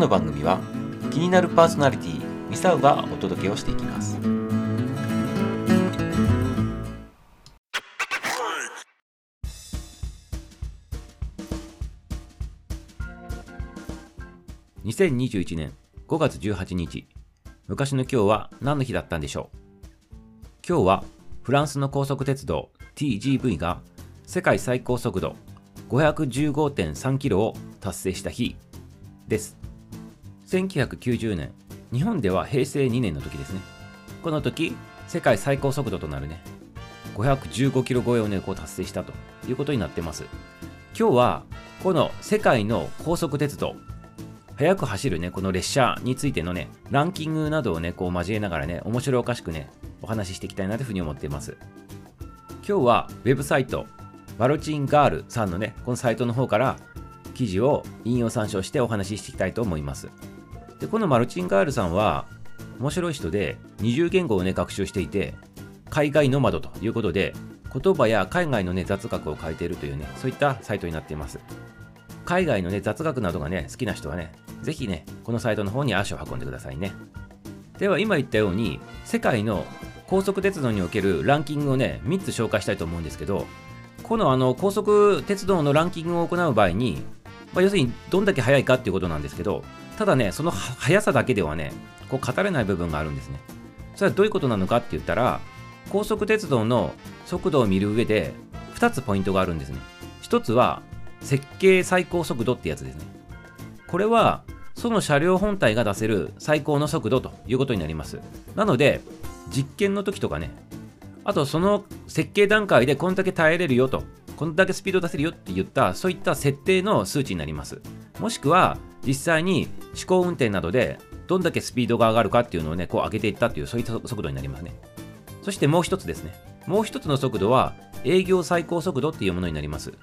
の番組は気になるパーソナリティミサウがお届けをしていきます。2021年5月18日昔の今日は何の日だったんでしょう？今日はフランスの高速鉄道 TGV が世界最高速度515.3キロを達成した日です。1990年日本では平成2年の時ですね。この時世界最高速度となるね515キロ超えをねこう達成したということになってます。今日はこの世界の高速鉄道速く走るねこの列車についてのねランキングなどをねこう交えながらね面白おかしくねお話ししていきたいなというふうに思っています。今日はウェブサイトマルチンガールさんのねこのサイトの方から記事を引用参照してお話ししていきたいと思います。でこのマルチンガールさんは面白い人で20言語をね学習していて海外ノマドということで言葉や海外のね雑学を書いているというねそういったサイトになっています。海外のね雑学などがね好きな人はねぜひねこのサイトの方に足を運んでくださいね。では今言ったように世界の高速鉄道におけるランキングをね3つ紹介したいと思うんですけどこのあの高速鉄道のランキングを行う場合に、まあ、要するにどんだけ速いかっていうことなんですけどただねその速さだけではねこう語れない部分があるんですね。それはどういうことなのかって言ったら高速鉄道の速度を見る上で2つポイントがあるんですね。1つは設計最高速度ってやつですね。これはその車両本体が出せる最高の速度ということになります。なので実験の時とかねあとその設計段階でこんだけ耐えれるよとこんだけスピード出せるよって言ったそういった設定の数値になります。もしくは実際に思考運転などでどんだけスピードが上がるかっていうのをねこう上げていったっていうそういった速度になりますね。そしてもう一つですね。もう一つの速度は営業最高速度っていうものになります。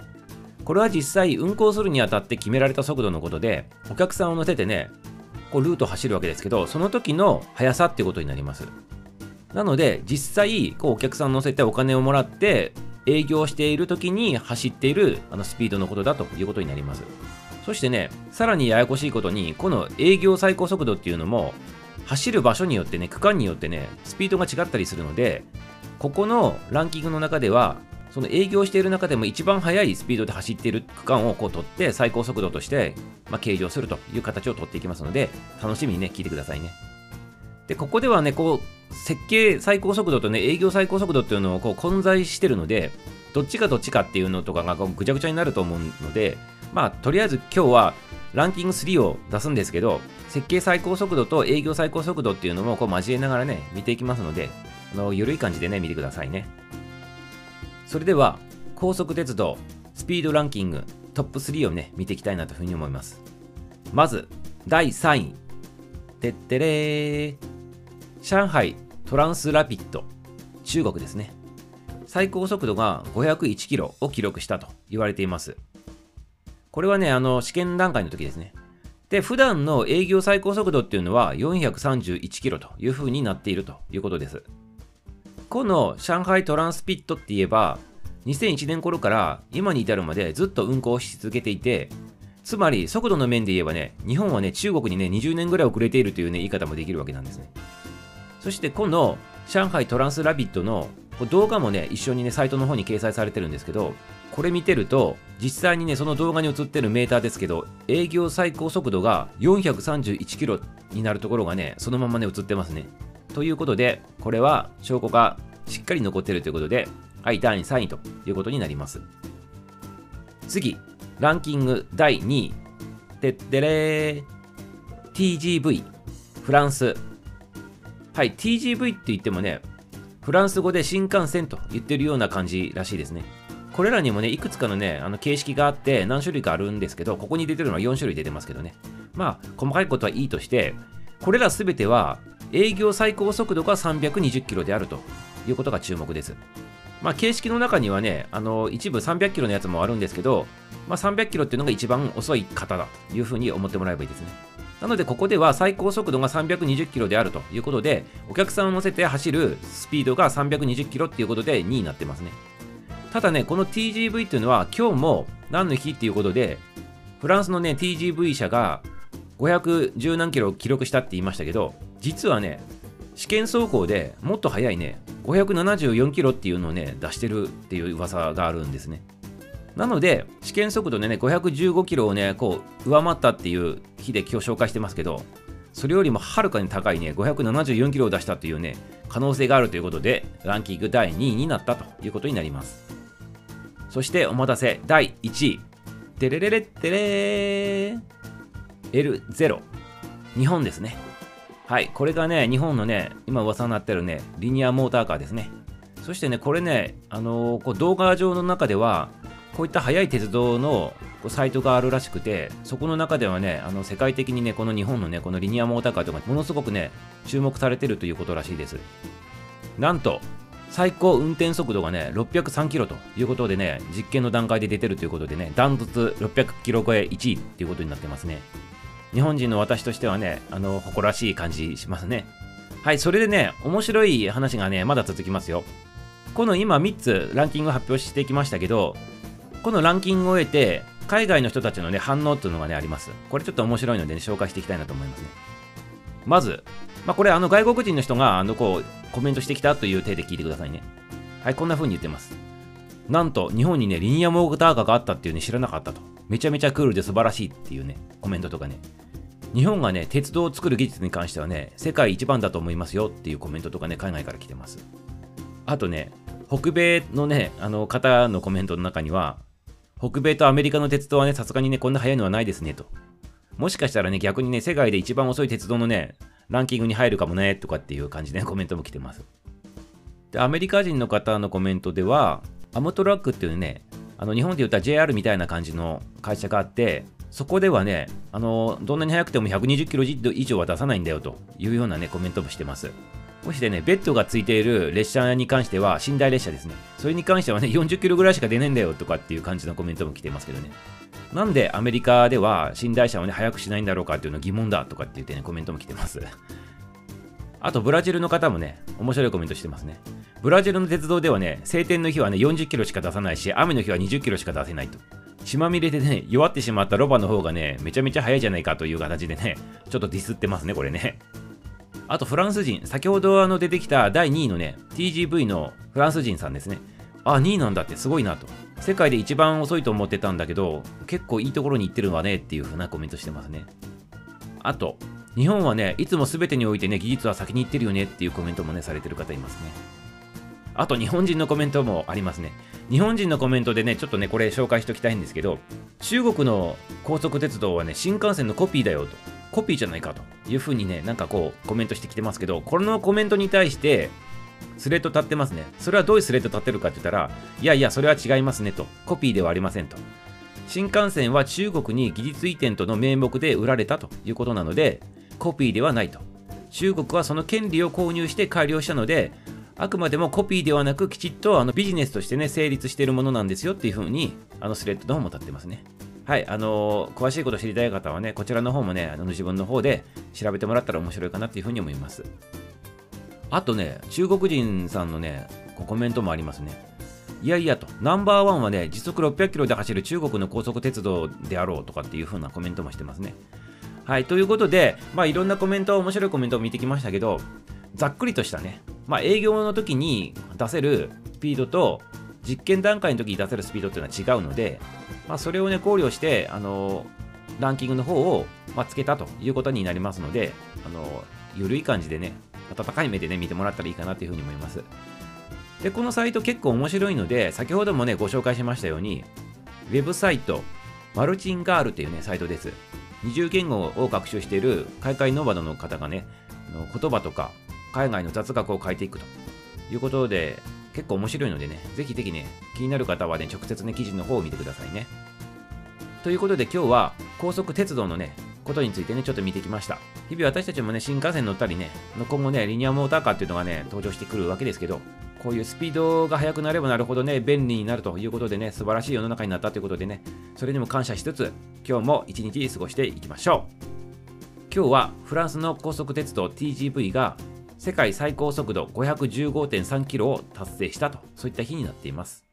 これは実際運行するにあたって決められた速度のことでお客さんを乗せてねこうルートを走るわけですけどその時の速さっていうことになります。なので実際こうお客さんを乗せてお金をもらって営業している時に走っているあのスピードのことだということになります。そしてねさらにややこしいことにこの営業最高速度っていうのも走る場所によってね区間によってねスピードが違ったりするのでここのランキングの中ではその営業している中でも一番速いスピードで走っている区間をこう取って最高速度として、まあ、計上するという形を取っていきますので楽しみにね聞いてくださいね。でここではねこう設計最高速度とね営業最高速度っていうのをこう混在してるのでどっちがどっちかっていうのとかがぐちゃぐちゃになると思うのでまあとりあえず今日はランキング3を出すんですけど設計最高速度と営業最高速度っていうのもこう交えながらね見ていきますのであの緩い感じでね見てくださいね。それでは高速鉄道スピードランキングトップ3をね見ていきたいなというふうに思います。まず第3位。てってれー。上海トランスラピッド。中国ですね。最高速度が501キロを記録したと言われています。これはねあの試験段階の時ですね。で普段の営業最高速度っていうのは431キロという風になっているということです。この上海トランスピットって言えば2001年頃から今に至るまでずっと運行し続けていてつまり速度の面で言えばね日本はね中国にね20年ぐらい遅れているというね言い方もできるわけなんですね。そしてこの上海トランスラビットの動画もね、一緒にね、サイトの方に掲載されてるんですけど、これ見てると、実際にね、その動画に映ってるメーターですけど、営業最高速度が431キロになるところがね、そのままね、映ってますね。ということで、これは証拠がしっかり残ってるということで、はい、第3位ということになります。次、ランキング第2位。てってれー。TGV、フランス、はい、TGV って言ってもね、フランス語で新幹線と言ってるような感じらしいですね。これらにもね、いくつかのね、あの形式があって何種類かあるんですけど、ここに出てるのは4種類出てますけどね。まあ、細かいことはいいとして、これらすべては営業最高速度が320キロであるということが注目です。まあ、形式の中にはね、あの一部300キロのやつもあるんですけど、まあ、300キロっていうのが一番遅い方だというふうに思ってもらえばいいですね。なので、ここでは最高速度が320キロであるということで、お客さんを乗せて走るスピードが320キロっていうことで2になってますね。ただね、この TGV っていうのは今日も何の日っていうことで、フランスのね、TGV 車が510何キロを記録したって言いましたけど、実はね、試験走行でもっと速いね、574キロっていうのをね、出してるっていう噂があるんですね。なので、試験速度でね、515キロをね、こう、上回ったっていう日で今日紹介してますけど、それよりもはるかに高いね、574キロを出したというね、可能性があるということで、ランキング第2位になったということになります。そしてお待たせ、第1位。テレレレッテレー L0。日本ですね。はい、これがね、日本のね、今噂になってるね、リニアモーターカーですね。そしてね、これね、あのー、こう動画上の中では、こういった速い鉄道のサイトがあるらしくて、そこの中ではね、あの世界的にね、この日本のね、このリニアモーターカーとか、ものすごくね、注目されてるということらしいです。なんと、最高運転速度がね、603キロということでね、実験の段階で出てるということでね、ダントツ600キロ超え1位っていうことになってますね。日本人の私としてはね、あの、誇らしい感じしますね。はい、それでね、面白い話がね、まだ続きますよ。この今3つランキング発表してきましたけど、このランキングを終えて、海外の人たちのね、反応っていうのがね、あります。これちょっと面白いので、ね、紹介していきたいなと思いますね。まず、まあ、これあの外国人の人があのこうコメントしてきたという体で聞いてくださいね。はい、こんな風に言ってます。なんと、日本にね、リニアモーターカーがあったっていうね、知らなかったと。めちゃめちゃクールで素晴らしいっていうね、コメントとかね。日本がね、鉄道を作る技術に関してはね、世界一番だと思いますよっていうコメントとかね、海外から来てます。あとね、北米のね、あの方のコメントの中には、北米とアメリカの鉄道はね、さすがにね、こんな速いのはないですねと。もしかしたらね、逆にね、世界で一番遅い鉄道のね、ランキングに入るかもね、とかっていう感じで、ね、コメントも来てます。で、アメリカ人の方のコメントでは、アムトラックっていうね、あの日本で言ったら JR みたいな感じの会社があって、そこではね、あのどんなに速くても120キロ以上は出さないんだよというようなね、コメントもしてます。そしてね、ベッドがついている列車に関しては、寝台列車ですね。それに関してはね、40キロぐらいしか出ないんだよとかっていう感じのコメントも来てますけどね。なんでアメリカでは寝台車をね、速くしないんだろうかっていうの疑問だとかって言ってね、コメントも来てます。あと、ブラジルの方もね、面白いコメントしてますね。ブラジルの鉄道ではね、晴天の日はね、40キロしか出さないし、雨の日は20キロしか出せないと。血まみれでね、弱ってしまったロバの方がね、めちゃめちゃ速いじゃないかという形でね、ちょっとディスってますね、これね。あと、フランス人、先ほどあの出てきた第2位のね、TGV のフランス人さんですね。あ、2位なんだってすごいなと。世界で一番遅いと思ってたんだけど、結構いいところに行ってるわねっていう風なコメントしてますね。あと、日本はね、いつも全てにおいてね、技術は先に行ってるよねっていうコメントもね、されてる方いますね。あと、日本人のコメントもありますね。日本人のコメントでね、ちょっとね、これ紹介しておきたいんですけど、中国の高速鉄道はね、新幹線のコピーだよと。コピーじゃないかというふうにね、なんかこう、コメントしてきてますけど、このコメントに対して、スレッド立ってますね。それはどういうスレッド立ってるかって言ったら、いやいや、それは違いますねと。コピーではありませんと。新幹線は中国に技術移転との名目で売られたということなので、コピーではないと。中国はその権利を購入して改良したので、あくまでもコピーではなくきちっとあのビジネスとしてね、成立しているものなんですよっていうふうに、あのスレッドの方も立ってますね。はい、あのー、詳しいこと知りたい方はね、こちらの方もね、あの自分の方で調べてもらったら面白いかなっていうふうに思います。あとね、中国人さんのね、コメントもありますね。いやいやと、ナンバーワンはね、時速600キロで走る中国の高速鉄道であろうとかっていう風なコメントもしてますね。はい、ということで、まあいろんなコメント、面白いコメントを見てきましたけど、ざっくりとしたね、まあ営業の時に出せるスピードと、実験段階の時に出せるスピードっていうのは違うので、まあそれをね、考慮して、あのランキングの方を、まあ、つけたということになりますので、あの緩い感じでね、温かい目でね、見てもらったらいいかなというふうに思います。で、このサイト結構面白いので、先ほどもね、ご紹介しましたように、ウェブサイト、マルチンガールっていうね、サイトです。二重言語を学習している海外ノーバドの方がね、言葉とか海外の雑学を書いていくということで、結構面白いのでね、ぜひぜひね、気になる方はね、直接ね、記事の方を見てくださいね。ということで今日は高速鉄道のね、ことについてね、ちょっと見てきました。日々私たちもね、新幹線乗ったりね、今後ね、リニアモーターカーっていうのがね、登場してくるわけですけど、こういうスピードが速くなればなるほどね、便利になるということでね、素晴らしい世の中になったということでね、それにも感謝しつつ、今日も一日過ごしていきましょう。今日はフランスの高速鉄道 TGV が世界最高速度515.3キロを達成したと、そういった日になっています。